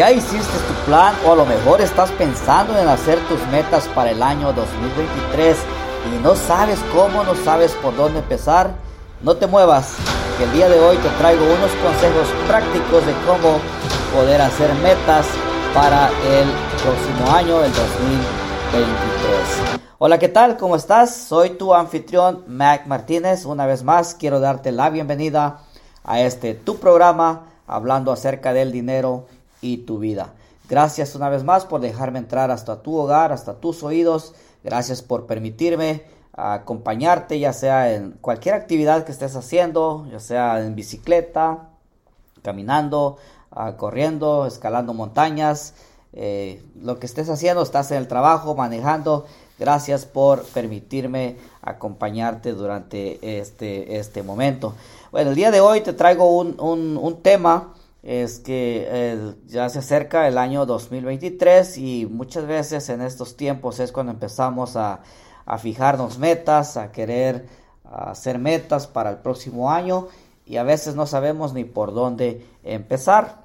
¿Ya hiciste tu plan o a lo mejor estás pensando en hacer tus metas para el año 2023 y no sabes cómo, no sabes por dónde empezar? No te muevas, que el día de hoy te traigo unos consejos prácticos de cómo poder hacer metas para el próximo año, el 2023. Hola, ¿qué tal? ¿Cómo estás? Soy tu anfitrión, Mac Martínez. Una vez más, quiero darte la bienvenida a este tu programa hablando acerca del dinero y tu vida. Gracias una vez más por dejarme entrar hasta tu hogar, hasta tus oídos. Gracias por permitirme acompañarte, ya sea en cualquier actividad que estés haciendo, ya sea en bicicleta, caminando, ah, corriendo, escalando montañas, eh, lo que estés haciendo, estás en el trabajo, manejando. Gracias por permitirme acompañarte durante este, este momento. Bueno, el día de hoy te traigo un, un tema es que eh, ya se acerca el año 2023 y muchas veces en estos tiempos es cuando empezamos a, fijarnos metas, a querer hacer metas para el próximo año y a veces no sabemos ni por dónde empezar.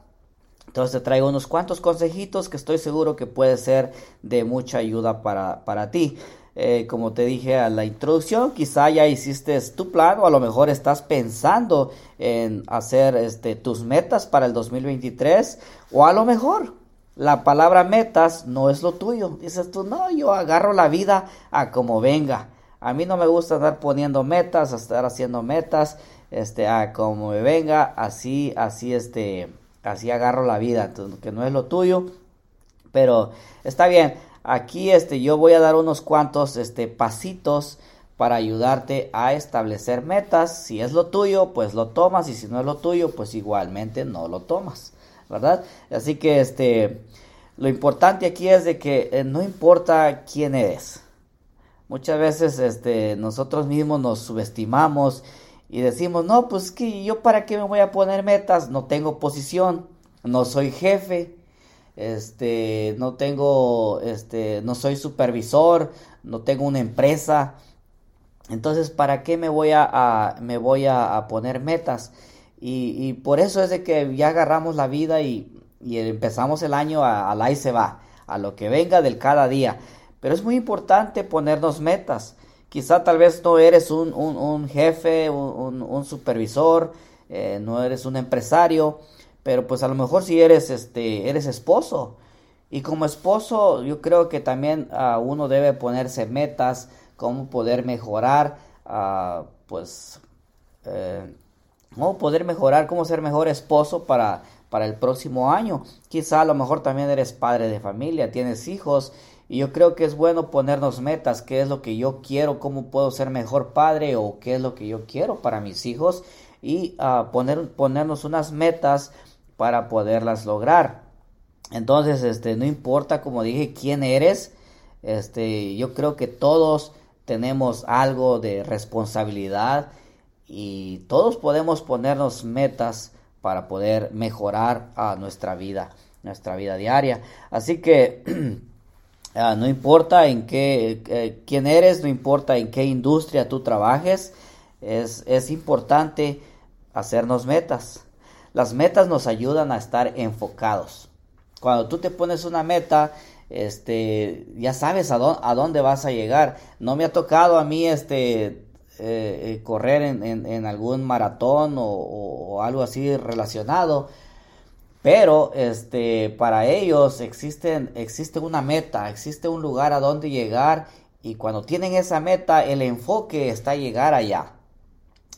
Entonces te traigo unos cuantos consejitos que estoy seguro que puede ser de mucha ayuda para, para ti. Eh, como te dije a la introducción, quizá ya hiciste tu plan o a lo mejor estás pensando en hacer este, tus metas para el 2023 o a lo mejor la palabra metas no es lo tuyo. Dices tú, no, yo agarro la vida a como venga. A mí no me gusta estar poniendo metas, estar haciendo metas, este, a como me venga, así, así, este, así agarro la vida, que no es lo tuyo. Pero está bien, Aquí este, yo voy a dar unos cuantos este, pasitos para ayudarte a establecer metas. Si es lo tuyo, pues lo tomas y si no es lo tuyo, pues igualmente no lo tomas, ¿verdad? Así que este, lo importante aquí es de que eh, no importa quién eres. Muchas veces este, nosotros mismos nos subestimamos y decimos, no, pues que yo para qué me voy a poner metas, no tengo posición, no soy jefe, este, no tengo, este, no soy supervisor, no tengo una empresa. Entonces, ¿para qué me voy a, me voy a, poner metas? Y, por eso es de que ya agarramos la vida y, empezamos el año a, se va, a lo que venga del cada día. Pero es muy importante ponernos metas. Quizá tal vez no eres un, un, jefe, un, un supervisor, eh, no eres un empresario, pero pues a lo mejor si eres este eres esposo. Y como esposo yo creo que también uh, uno debe ponerse metas cómo poder mejorar uh, pues eh, cómo poder mejorar cómo ser mejor esposo para para el próximo año. Quizá a lo mejor también eres padre de familia tienes hijos y yo creo que es bueno ponernos metas, qué es lo que yo quiero, cómo puedo ser mejor padre o qué es lo que yo quiero para mis hijos y uh, poner, ponernos unas metas para poderlas lograr. Entonces, este, no importa, como dije, quién eres, este, yo creo que todos tenemos algo de responsabilidad y todos podemos ponernos metas para poder mejorar a nuestra vida, nuestra vida diaria. Así que ah, no importa en qué, eh, quién eres, no importa en qué industria tú trabajes, es, es importante hacernos metas. Las metas nos ayudan a estar enfocados. Cuando tú te pones una meta, este, ya sabes a, dónde, vas a llegar. No me ha tocado a mí este, eh, eh, correr en, algún maratón o, algo así relacionado. Pero este, para ellos existe una meta, existe un lugar a donde llegar y cuando tienen esa meta, el enfoque está llegar allá.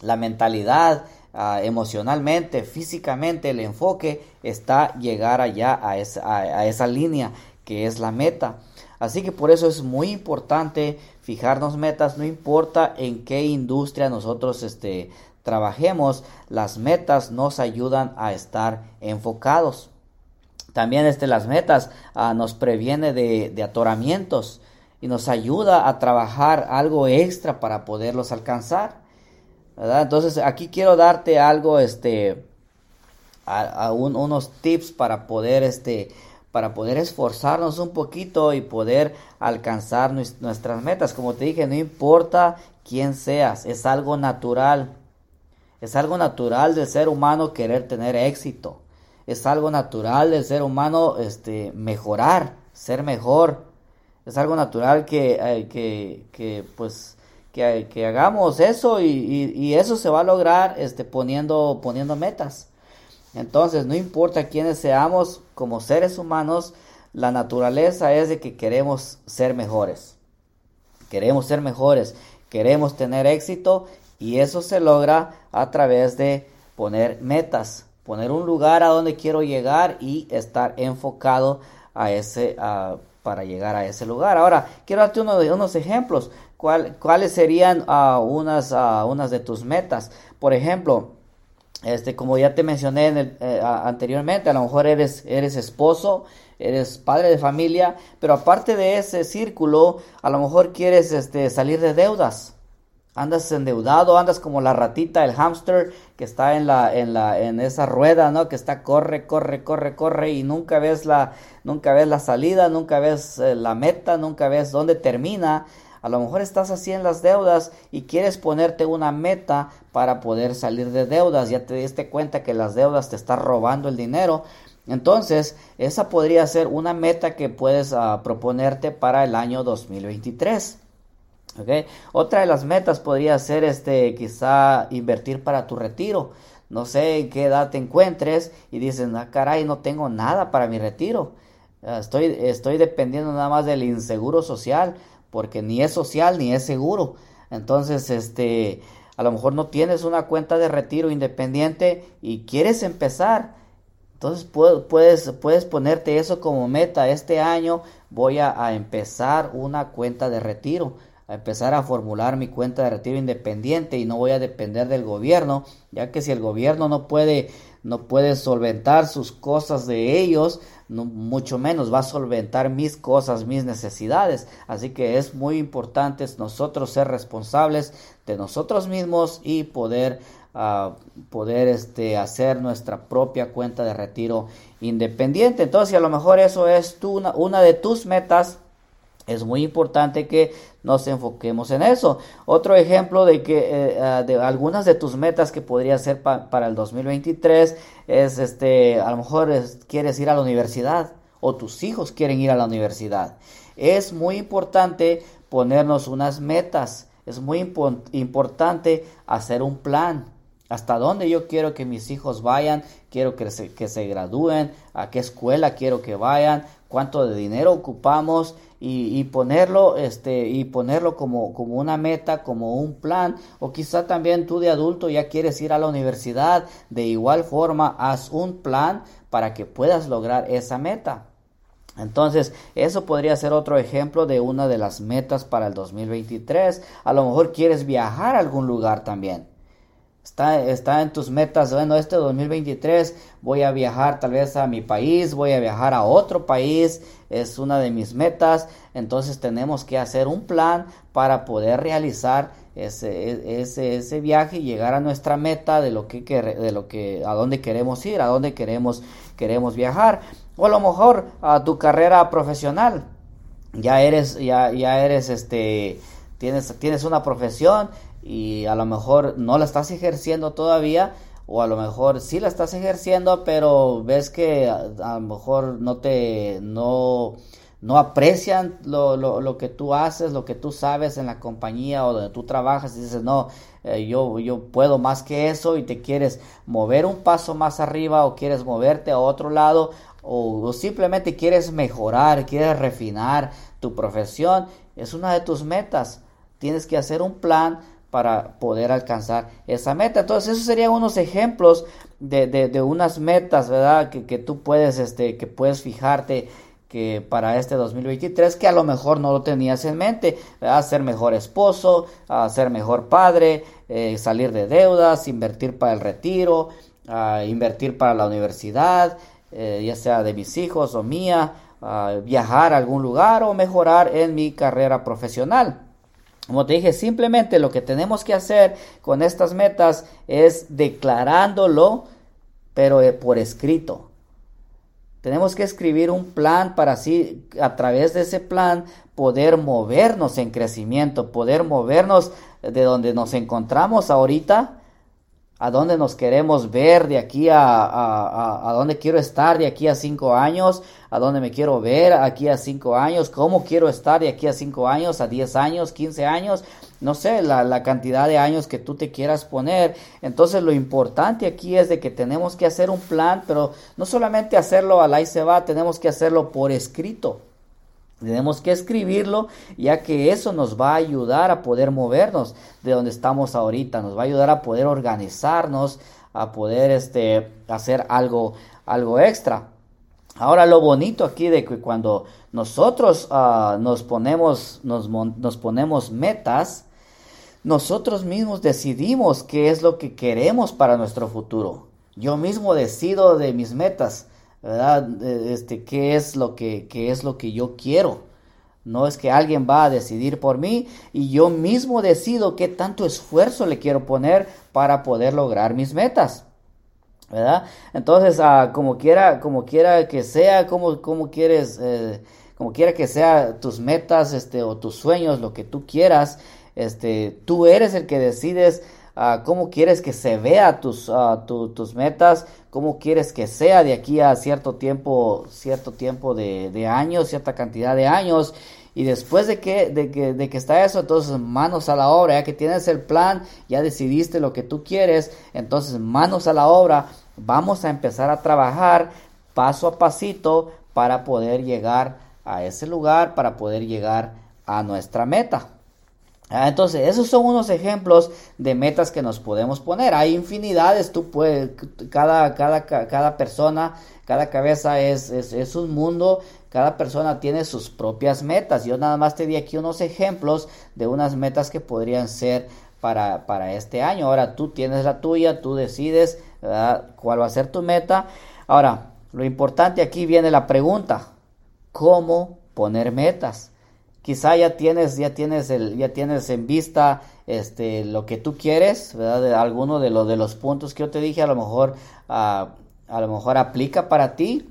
La mentalidad Ah, emocionalmente, físicamente, el enfoque está llegar allá a esa, esa línea que es la meta. Así que por eso es muy importante fijarnos metas, no importa en qué industria nosotros este, trabajemos, las metas nos ayudan a estar enfocados. También este, las metas ah, nos previene de, de, atoramientos y nos ayuda a trabajar algo extra para poderlos alcanzar. Entonces aquí quiero darte algo, este, a, unos tips para poder, este, para poder esforzarnos un poquito y poder alcanzar nuestras metas. Como te dije, no importa quién seas, es algo natural. Es algo natural del ser humano querer tener éxito. es algo natural del ser humano este, mejorar, ser mejor. Es algo natural que, eh, que, que pues, que, hagamos eso y, eso se va a lograr este, poniendo, poniendo metas. Entonces, no importa quiénes seamos como seres humanos, la naturaleza es de que queremos ser mejores. Queremos ser mejores, queremos tener éxito y eso se logra a través de poner metas, poner un lugar a donde quiero llegar y estar enfocado a ese, para llegar a ese lugar. Ahora, quiero darte uno unos ejemplos. ¿Cuáles serían uh, unas, uh, unas de tus metas? Por ejemplo, este, como ya te mencioné eh, anteriormente, a lo mejor eres, eres esposo, eres padre de familia, pero aparte de ese círculo, a lo mejor quieres este, salir de deudas. Andas endeudado, andas como la ratita, el hámster que está en la, en la, en esa rueda, ¿no? Que está corre, corre, corre, corre y nunca ves la, nunca ves la salida, nunca ves eh, la meta, nunca ves dónde termina. A lo mejor estás así en las deudas y quieres ponerte una meta para poder salir de deudas. Ya te diste cuenta que las deudas te están robando el dinero. Entonces, esa podría ser una meta que puedes uh, proponerte para el año 2023. Okay. Otra de las metas podría ser este quizá invertir para tu retiro. No sé en qué edad te encuentres y dices, ah, caray, no tengo nada para mi retiro. Ah, estoy, estoy dependiendo nada más del inseguro social porque ni es social ni es seguro. Entonces, este, a lo mejor no tienes una cuenta de retiro independiente y quieres empezar. Entonces puedes, puedes ponerte eso como meta. Este año voy a, a empezar una cuenta de retiro a empezar a formular mi cuenta de retiro independiente y no voy a depender del gobierno, ya que si el gobierno no puede no puede solventar sus cosas de ellos, mucho menos va a solventar mis cosas, mis necesidades. Así que es muy importante nosotros ser responsables de nosotros mismos y poder, uh, poder este, hacer nuestra propia cuenta de retiro independiente. Entonces, si a lo mejor eso es una, una de tus metas, es muy importante que nos enfoquemos en eso. Otro ejemplo de que eh, ah, de algunas de tus metas que podría ser para el 2023 es este, a lo mejor quieres ir a la universidad o tus hijos quieren ir a la universidad. Es muy importante ponernos unas metas. Es muy importante hacer un plan. Hasta dónde yo quiero que mis hijos vayan, quiero que se, que se gradúen, a qué escuela quiero que vayan, cuánto de dinero ocupamos y, ponerlo este y ponerlo como, como una meta como un plan o quizá también tú de adulto ya quieres ir a la universidad de igual forma haz un plan para que puedas lograr esa meta entonces, eso podría ser otro ejemplo de una de las metas para el 2023. A lo mejor quieres viajar a algún lugar también. Está, está en tus metas, bueno, este 2023 voy a viajar tal vez a mi país, voy a viajar a otro país, es una de mis metas, entonces tenemos que hacer un plan para poder realizar ese, ese, ese viaje y llegar a nuestra meta de lo que, de lo que, a dónde queremos ir, a dónde queremos, queremos viajar, o a lo mejor a tu carrera profesional, ya eres, ya, ya eres este, tienes, tienes una profesión, y a lo mejor no la estás ejerciendo todavía o a lo mejor sí la estás ejerciendo pero ves que a, lo mejor no te no no aprecian lo, lo, lo, que tú haces, lo que tú sabes en la compañía o donde tú trabajas y dices, no, eh, yo, yo puedo más que eso y te quieres mover un paso más arriba o quieres moverte a otro lado o, o simplemente quieres mejorar, quieres refinar tu profesión, es una de tus metas. Tienes que hacer un plan para poder alcanzar esa meta. Entonces, esos serían unos ejemplos de, de, unas metas, ¿verdad? Que, que, tú puedes, este, que puedes fijarte que para este 2023 que a lo mejor no lo tenías en mente, ¿verdad? ser mejor esposo, ser mejor padre, eh, salir de deudas, invertir para el retiro, invertir para la universidad, eh, ya sea de mis hijos o mía, viajar a algún lugar o mejorar en mi carrera profesional. Como te dije, simplemente lo que tenemos que hacer con estas metas es declarándolo, pero eh, por escrito. Tenemos que escribir un plan para así, a través de ese plan, poder movernos en crecimiento, poder movernos de donde nos encontramos ahorita a dónde nos queremos ver de aquí a, a, a, dónde quiero estar de aquí a cinco años, a dónde me quiero ver aquí a cinco años, cómo quiero estar de aquí a cinco años, a diez años, quince años, no sé, la, la, cantidad de años que tú te quieras poner. Entonces lo importante aquí es de que tenemos que hacer un plan, pero no solamente hacerlo al ahí se va, tenemos que hacerlo por escrito. Tenemos que escribirlo ya que eso nos va a ayudar a poder movernos de donde estamos ahorita, nos va a ayudar a poder organizarnos, a poder este, hacer algo, algo extra. Ahora lo bonito aquí de que cuando nosotros uh, nos, ponemos, nos, nos ponemos metas, nosotros mismos decidimos qué es lo que queremos para nuestro futuro. Yo mismo decido de mis metas. ¿Verdad? Este, qué es lo que, qué es lo que yo quiero. No es que alguien va a decidir por mí y yo mismo decido qué tanto esfuerzo le quiero poner para poder lograr mis metas. ¿Verdad? Entonces, ah, como quiera, como quiera que sea, como, como quieres, eh, como quiera que sea tus metas, este, o tus sueños, lo que tú quieras, este, tú eres el que decides uh, cómo quieres que se vea tus, uh, tus metas, cómo quieres que sea de aquí a cierto tiempo, cierto tiempo de, de años, cierta cantidad de años. Y después de que, de que, de que está eso, entonces manos a la obra, ya que tienes el plan, ya decidiste lo que tú quieres, entonces manos a la obra, vamos a empezar a trabajar paso a pasito para poder llegar a ese lugar, para poder llegar a nuestra meta. Ah, entonces, esos son unos ejemplos de metas que nos podemos poner. Hay infinidades, tú puedes, cada, cada, cada persona, cada cabeza es, es, un mundo, cada persona tiene sus propias metas. Yo nada más te di aquí unos ejemplos de unas metas que podrían ser para, para este año. Ahora tú tienes la tuya, tú decides cuál va a ser tu meta. Ahora, lo importante aquí viene la pregunta, ¿cómo poner metas? Quizá ya tienes, ya tienes el, ya tienes en vista este lo que tú quieres, ¿verdad? De alguno de los de los puntos que yo te dije, a lo mejor ah, a lo mejor aplica para ti.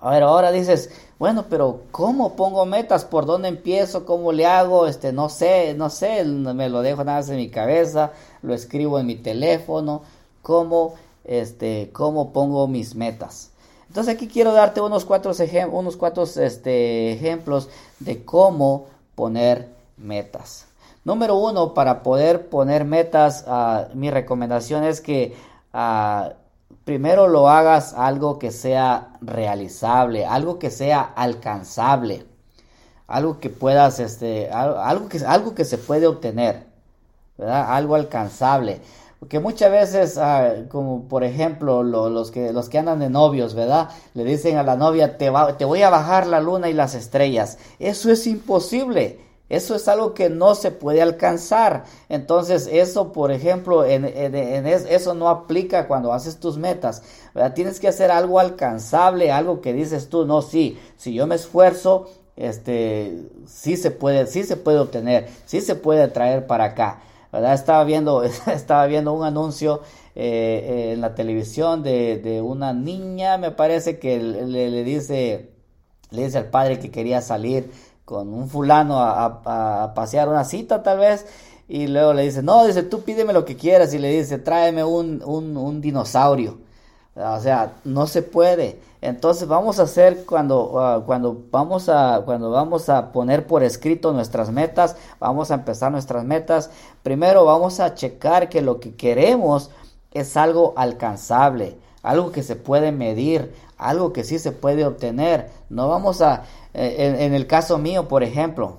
A ver, ahora dices, bueno, pero ¿cómo pongo metas? ¿Por dónde empiezo? ¿Cómo le hago? Este, no sé, no sé, me lo dejo nada más en mi cabeza, lo escribo en mi teléfono, ¿cómo, este, cómo pongo mis metas? Entonces aquí quiero darte unos cuatro, este, ejemplos de cómo poner metas. Número uno, para poder poner metas, uh, mi recomendación es que uh, primero lo hagas algo que sea realizable, algo que sea alcanzable, algo que puedas, este, algo, que, se puede obtener. Algo alcanzable. Porque muchas veces, ah, como por ejemplo, los, que, los que andan de novios, ¿verdad? Le dicen a la novia, te, te voy a bajar la luna y las estrellas. Eso es imposible. Eso es algo que no se puede alcanzar. Entonces, eso, por ejemplo, en, eso no aplica cuando haces tus metas. Tienes que hacer algo alcanzable, algo que dices tú, no, sí, si yo me esfuerzo, este, sí se puede, sí se puede obtener, sí se puede traer para acá. Estaba viendo, estaba viendo un anuncio eh, eh, en la televisión de, una niña, me parece que le, dice, le dice al padre que quería salir con un fulano a, pasear una cita tal vez. Y luego le dice, no, dice, tú pídeme lo que quieras. Y le dice, tráeme un, un, un dinosaurio. O sea, no se puede. Entonces vamos a hacer cuando, ah, cuando, vamos a, cuando vamos a poner por escrito nuestras metas, vamos a empezar nuestras metas. Primero vamos a checar que lo que queremos es algo alcanzable, algo que se puede medir, algo que sí se puede obtener. No vamos a, eh, en, el caso mío, por ejemplo,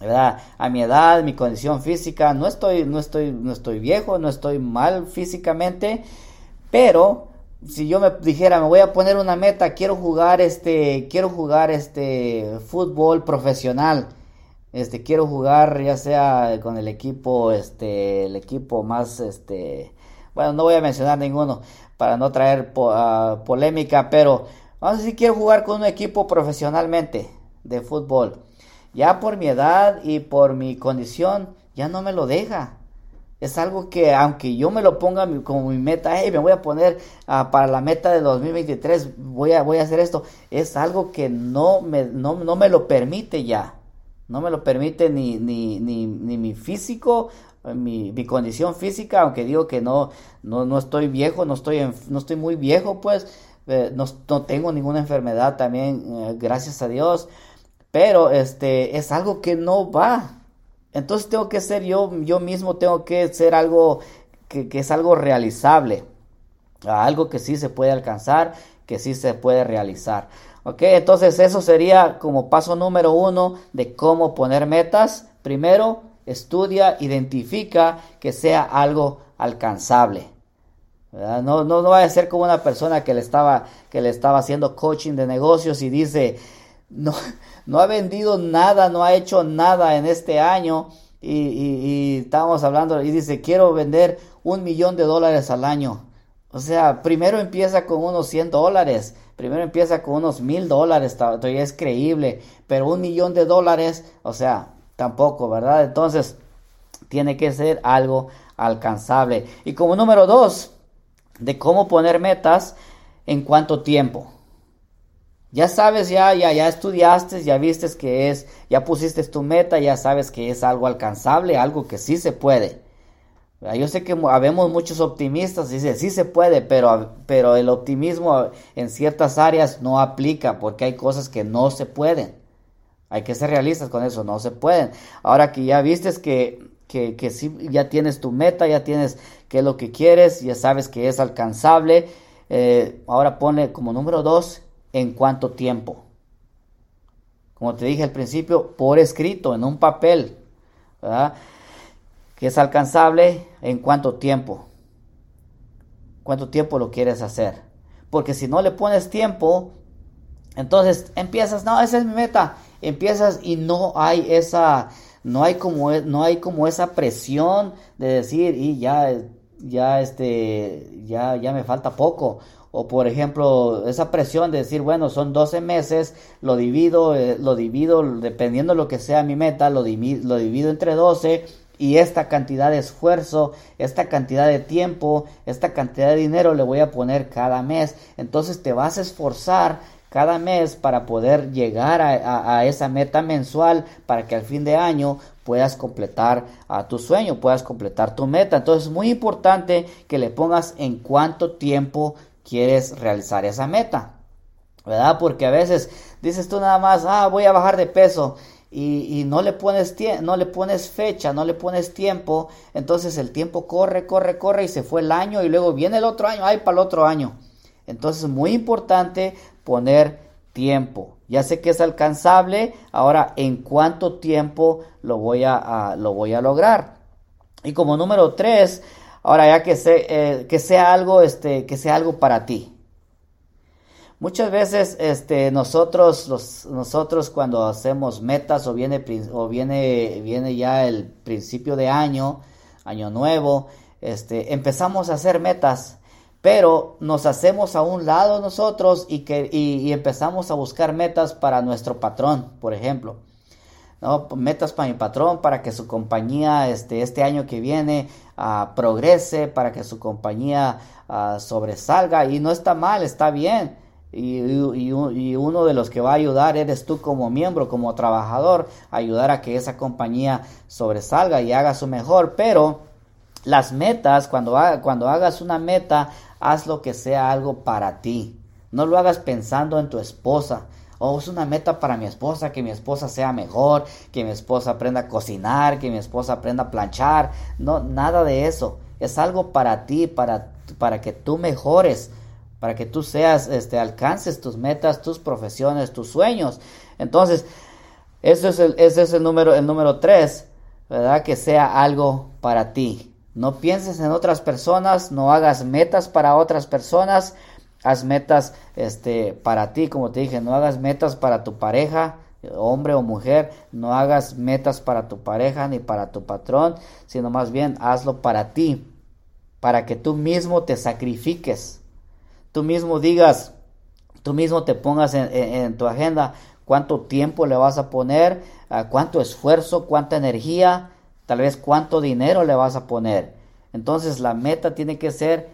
¿verdad? A mi edad, mi condición física, no estoy, no estoy, no estoy viejo, no estoy mal físicamente pero si yo me dijera, me voy a poner una meta, quiero jugar este, quiero jugar este fútbol profesional. Este, quiero jugar ya sea con el equipo, este, el equipo más, este, bueno, no voy a mencionar ninguno para no traer ah, polémica, pero vamos a decir, quiero jugar con un equipo profesionalmente de fútbol. Ya por mi edad y por mi condición, ya no me lo deja. Es algo que aunque yo me lo ponga como mi meta, me voy a poner ah, para la meta de 2023, voy a, voy a hacer esto, es algo que no me, no, no me lo permite ya. No me lo permite ni, ni, ni, ni mi físico, mi, mi, condición física, aunque digo que no, no, no estoy viejo, no estoy, no estoy muy viejo, pues eh, no, no, tengo ninguna enfermedad también, eh, gracias a Dios, pero este es algo que no va. Entonces tengo que ser yo, yo mismo tengo que ser algo que, que es algo realizable, algo que sí se puede alcanzar, que sí se puede realizar. Ok, entonces eso sería como paso número uno de cómo poner metas. Primero, estudia, identifica que sea algo alcanzable. No, no, no vaya a ser como una persona que le estaba, que le estaba haciendo coaching de negocios y dice, no, no ha vendido nada, no ha hecho nada en este año. Y, y, estábamos hablando y dice, quiero vender un millón de dólares al año. O sea, primero empieza con unos 100 dólares Primero empieza con unos mil dólares, todavía es creíble, pero un millón de dólares, o sea, tampoco, ¿verdad? Entonces, tiene que ser algo alcanzable. Y como número dos, de cómo poner metas, en cuánto tiempo. Ya sabes, ya, ya, ya estudiaste, ya viste que es, ya pusiste tu meta, ya sabes que es algo alcanzable, algo que sí se puede. Yo sé que habemos muchos optimistas, dice, sí se puede, pero, pero el optimismo en ciertas áreas no aplica porque hay cosas que no se pueden. Hay que ser realistas con eso, no se pueden. Ahora que ya vistes que, que, que sí, ya tienes tu meta, ya tienes qué es lo que quieres, ya sabes que es alcanzable, eh, ahora pone como número dos, en cuánto tiempo. Como te dije al principio, por escrito, en un papel. ¿verdad? que es alcanzable en cuánto tiempo. ¿Cuánto tiempo lo quieres hacer? Porque si no le pones tiempo, entonces empiezas, no, esa es mi meta. Empiezas y no hay esa no hay como no hay como esa presión de decir y ya ya este ya ya me falta poco o por ejemplo esa presión de decir bueno son 12 meses lo divido eh, lo divido dependiendo de lo que sea mi meta lo, lo divido entre 12 y esta cantidad de esfuerzo, esta cantidad de tiempo, esta cantidad de dinero le voy a poner cada mes. Entonces te vas a esforzar cada mes para poder llegar a, esa meta mensual para que al fin de año puedas completar a tu sueño, puedas completar tu meta. Entonces es muy importante que le pongas en cuánto tiempo quieres realizar esa meta. ¿Verdad? Porque a veces dices tú nada más, ah, voy a bajar de peso y, no, le pones no le pones fecha, no le pones tiempo, entonces el tiempo corre, corre, corre y se fue el año y luego viene el otro año, ay, para el otro año. Entonces es muy importante poner tiempo. Ya sé que es alcanzable, ahora en cuánto tiempo lo voy a, lo voy a lograr. Y como número tres, ahora ya que, eh, que sea algo, este, que sea algo para ti. Muchas veces este, nosotros, los, nosotros cuando hacemos metas o viene, o viene, viene ya el principio de año, año nuevo, este, empezamos a hacer metas, pero nos hacemos a un lado nosotros y, que, y, empezamos a buscar metas para nuestro patrón, por ejemplo. ¿No? Metas para mi patrón, para que su compañía este, este año que viene uh, progrese, para que su compañía uh, sobresalga. Y no está mal, está bien y, uno de los que va a ayudar eres tú como miembro, como trabajador, ayudar a que esa compañía sobresalga y haga su mejor. Pero las metas, cuando, cuando hagas una meta, haz lo que sea algo para ti. No lo hagas pensando en tu esposa. O es una meta para mi esposa, que mi esposa sea mejor, que mi esposa aprenda a cocinar, que mi esposa aprenda a planchar. No, nada de eso. Es algo para ti, para, para que tú mejores para que tú seas, este, alcances tus metas, tus profesiones, tus sueños. Entonces, ese es el, ese es el número, el número tres, ¿verdad? Que sea algo para ti. No pienses en otras personas, no hagas metas para otras personas, haz metas, este, para ti, como te dije, no hagas metas para tu pareja, hombre o mujer, no hagas metas para tu pareja ni para tu patrón, sino más bien hazlo para ti, para que tú mismo te sacrifiques tú mismo digas, tú mismo te pongas en, tu agenda cuánto tiempo le vas a poner, cuánto esfuerzo, cuánta energía, tal vez cuánto dinero le vas a poner. Entonces la meta tiene que ser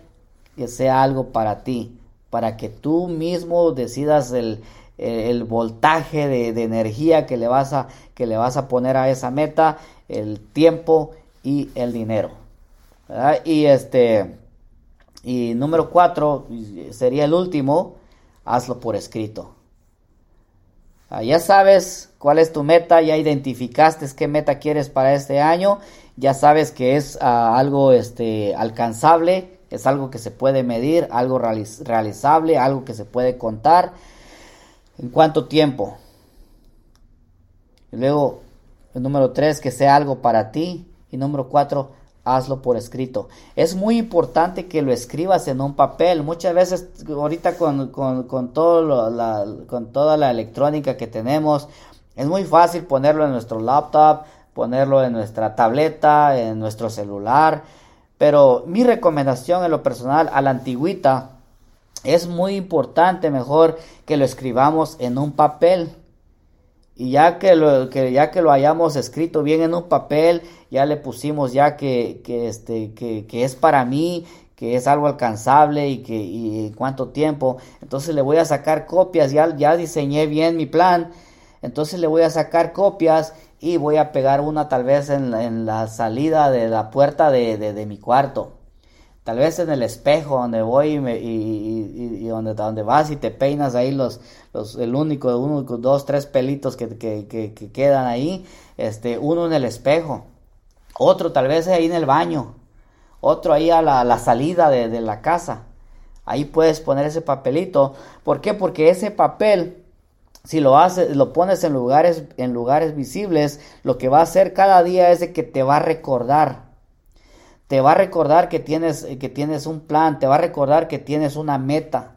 que sea algo para ti, para que tú mismo decidas el, voltaje de, de, energía que le, vas a, que le vas a poner a esa meta, el tiempo y el dinero. Y este y número cuatro sería el último, hazlo por escrito. Ah, ya sabes cuál es tu meta, ya identificaste qué meta quieres para este año, ya sabes que es ah, algo este, alcanzable, es algo que se puede medir, algo realizable, algo que se puede contar. ¿En cuánto tiempo? Y luego, el número tres, que sea algo para ti. Y número cuatro, hazlo por escrito. Es muy importante que lo escribas en un papel. Muchas veces ahorita con, con, todo la, con toda la electrónica que tenemos, es muy fácil ponerlo en nuestro laptop, ponerlo en nuestra tableta, en nuestro celular. Pero mi recomendación en lo personal a la antigüita es muy importante mejor que lo escribamos en un papel y ya que lo, ya que lo hayamos escrito bien en un papel, ya le pusimos ya que, que este, que, es para mí, que es algo alcanzable y que y cuánto tiempo. Entonces le voy a sacar copias, ya, ya diseñé bien mi plan. Entonces le voy a sacar copias y voy a pegar una tal vez en, la salida de la puerta de, de, mi cuarto tal vez en el espejo donde voy y, donde, donde vas y te peinas ahí los, los el único, uno, dos, tres pelitos que, que, quedan ahí, este, uno en el espejo, otro tal vez ahí en el baño, otro ahí a la, salida de, de, la casa. Ahí puedes poner ese papelito. ¿Por qué? Porque ese papel, si lo haces, lo pones en lugares, en lugares visibles, lo que va a hacer cada día es de que te va a recordar te va a recordar que tienes, que tienes un plan, te va a recordar que tienes una meta.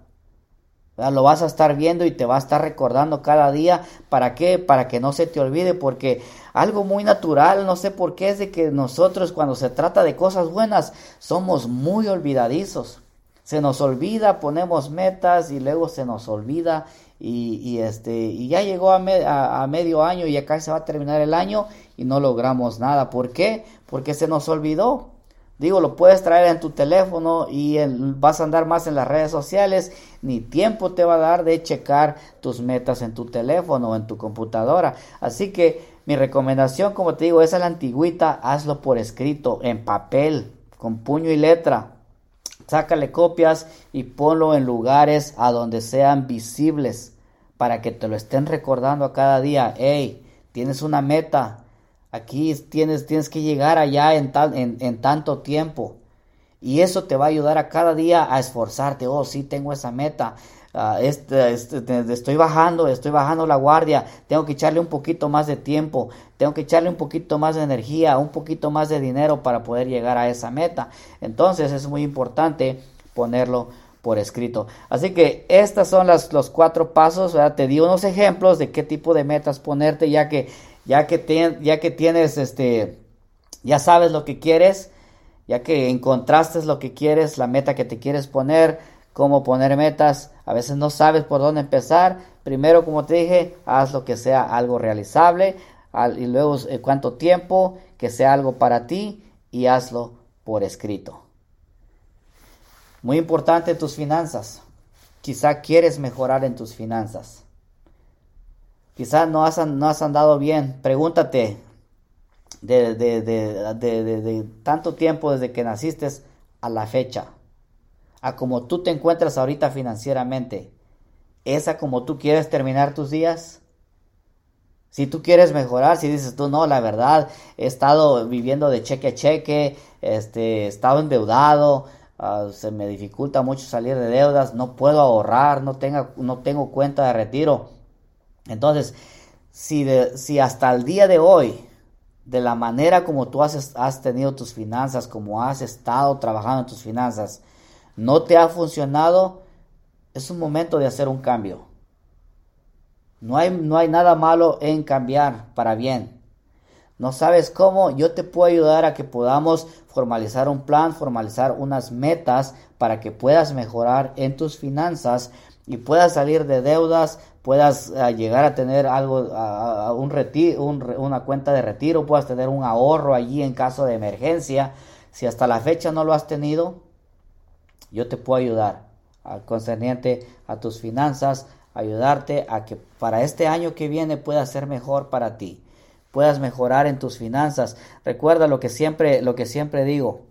Lo vas a estar viendo y te va a estar recordando cada día. ¿Para qué? Para que no se te olvide, porque algo muy natural, no sé por qué, es de que nosotros cuando se trata de cosas buenas somos muy olvidadizos. Se nos olvida, ponemos metas y luego se nos olvida y, este y ya llegó a, a, medio año y acá se va a terminar el año y no logramos nada. ¿Por qué? Porque se nos olvidó. Digo, lo puedes traer en tu teléfono y vas a andar más en las redes sociales, ni tiempo te va a dar de checar tus metas en tu teléfono o en tu computadora. Así que mi recomendación, como te digo, es a la antigüita, hazlo por escrito, en papel, con puño y letra. Sácale copias y ponlo en lugares a donde sean visibles para que te lo estén recordando a cada día. Hey, tienes una meta, Aquí tienes, tienes que llegar allá en, en, tanto tiempo. Y eso te va a ayudar a cada día a esforzarte. Oh, sí, tengo esa meta. Ah, este, este, estoy bajando, estoy bajando la guardia. Tengo que echarle un poquito más de tiempo. Tengo que echarle un poquito más de energía, un poquito más de dinero para poder llegar a esa meta. Entonces es muy importante ponerlo por escrito. Así que estas son las, los cuatro pasos. Te di unos ejemplos de qué tipo de metas ponerte, ya que ya que, ya que tienes, este, ya sabes lo que quieres, ya que encontraste lo que quieres, la meta que te quieres poner, cómo poner metas, a veces no sabes por dónde empezar, primero como te dije, haz lo que sea algo realizable, y luego eh, cuánto tiempo, que sea algo para ti y hazlo por escrito. Muy importante tus finanzas. Quizá quieres mejorar en tus finanzas. Quizás no has, no has andado bien. Pregúntate de, de, de, tanto tiempo desde que naciste a la fecha, a como tú te encuentras ahorita financieramente. ¿Es a como tú quieres terminar tus días? Si tú quieres mejorar, si dices tú, no, la verdad, he estado viviendo de cheque a cheque, este, he estado endeudado, ah, se me dificulta mucho salir de deudas, no puedo ahorrar, no, tenga, no tengo cuenta de retiro. Entonces, si, si hasta el día de hoy, de la manera como tú has, has tenido tus finanzas, como has estado trabajando en tus finanzas, no te ha funcionado, es un momento de hacer un cambio. No hay, no hay nada malo en cambiar para bien. No sabes cómo, yo te puedo ayudar a que podamos formalizar un plan, formalizar unas metas para que puedas mejorar en tus finanzas y puedas salir de deudas, puedas eh, llegar a tener algo, un retiro, una cuenta de retiro, puedas tener un ahorro allí en caso de emergencia. Si hasta la fecha no lo has tenido, yo te puedo ayudar a, concerniente a tus finanzas, ayudarte a que para este año que viene pueda ser mejor para ti. puedas mejorar en tus finanzas. Recuerda lo que siempre, lo que siempre digo.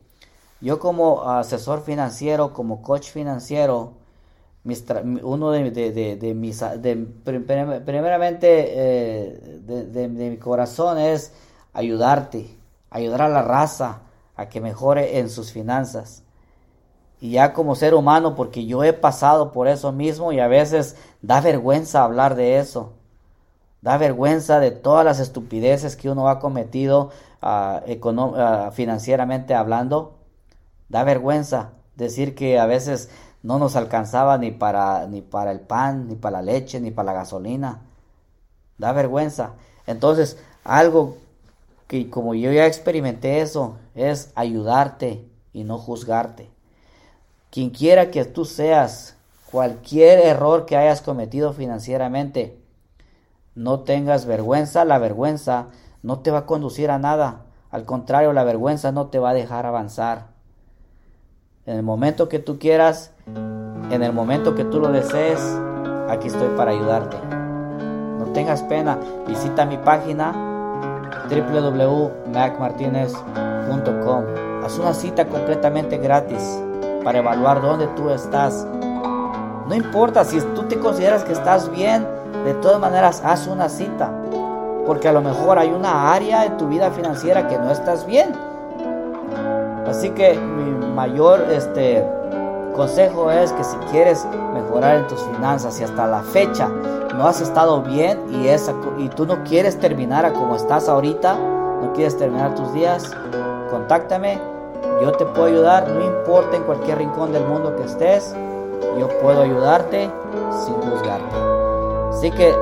Yo como asesor financiero, como coach financiero, uno de, mis, primeramente eh, de, mi corazón es ayudarte, ayudar a la raza a que mejore en sus finanzas. Y ya como ser humano, porque yo he pasado por eso mismo y a veces da vergüenza hablar de eso. Da vergüenza de todas las estupideces que uno ha cometido ah, ah, financieramente hablando. Da vergüenza decir que a veces no nos alcanzaba ni para, ni para el pan, ni para la leche, ni para la gasolina. Da vergüenza. Entonces, algo que como yo ya experimenté eso, es ayudarte y no juzgarte. Quien quiera que tú seas, cualquier error que hayas cometido financieramente, no tengas vergüenza, la vergüenza no te va a conducir a nada. Al contrario, la vergüenza no te va a dejar avanzar. En el momento que tú quieras, en el momento que tú lo desees, aquí estoy para ayudarte. No tengas pena, visita mi página www.macmartinez.com. Haz una cita completamente gratis para evaluar dónde tú estás. No importa si tú te consideras que estás bien, de todas maneras, haz una cita. Porque a lo mejor hay una área en tu vida financiera que no estás bien. Así que mi mayor este, consejo es que si quieres mejorar en tus finanzas y hasta la fecha no has estado bien y, esa, y tú no quieres terminar a como estás ahorita, no quieres terminar tus días, contáctame. Yo te puedo ayudar, no importa en cualquier rincón del mundo que estés, yo puedo ayudarte sin juzgarte. Así que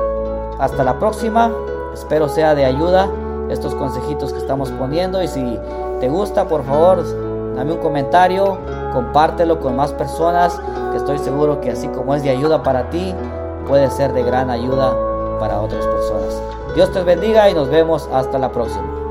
hasta la próxima. Espero sea de ayuda estos consejitos que estamos poniendo. Y si te gusta, por favor, dame un comentario, compártelo con más personas, que estoy seguro que así como es de ayuda para ti, puede ser de gran ayuda para otras personas. Dios te bendiga y nos vemos hasta la próxima.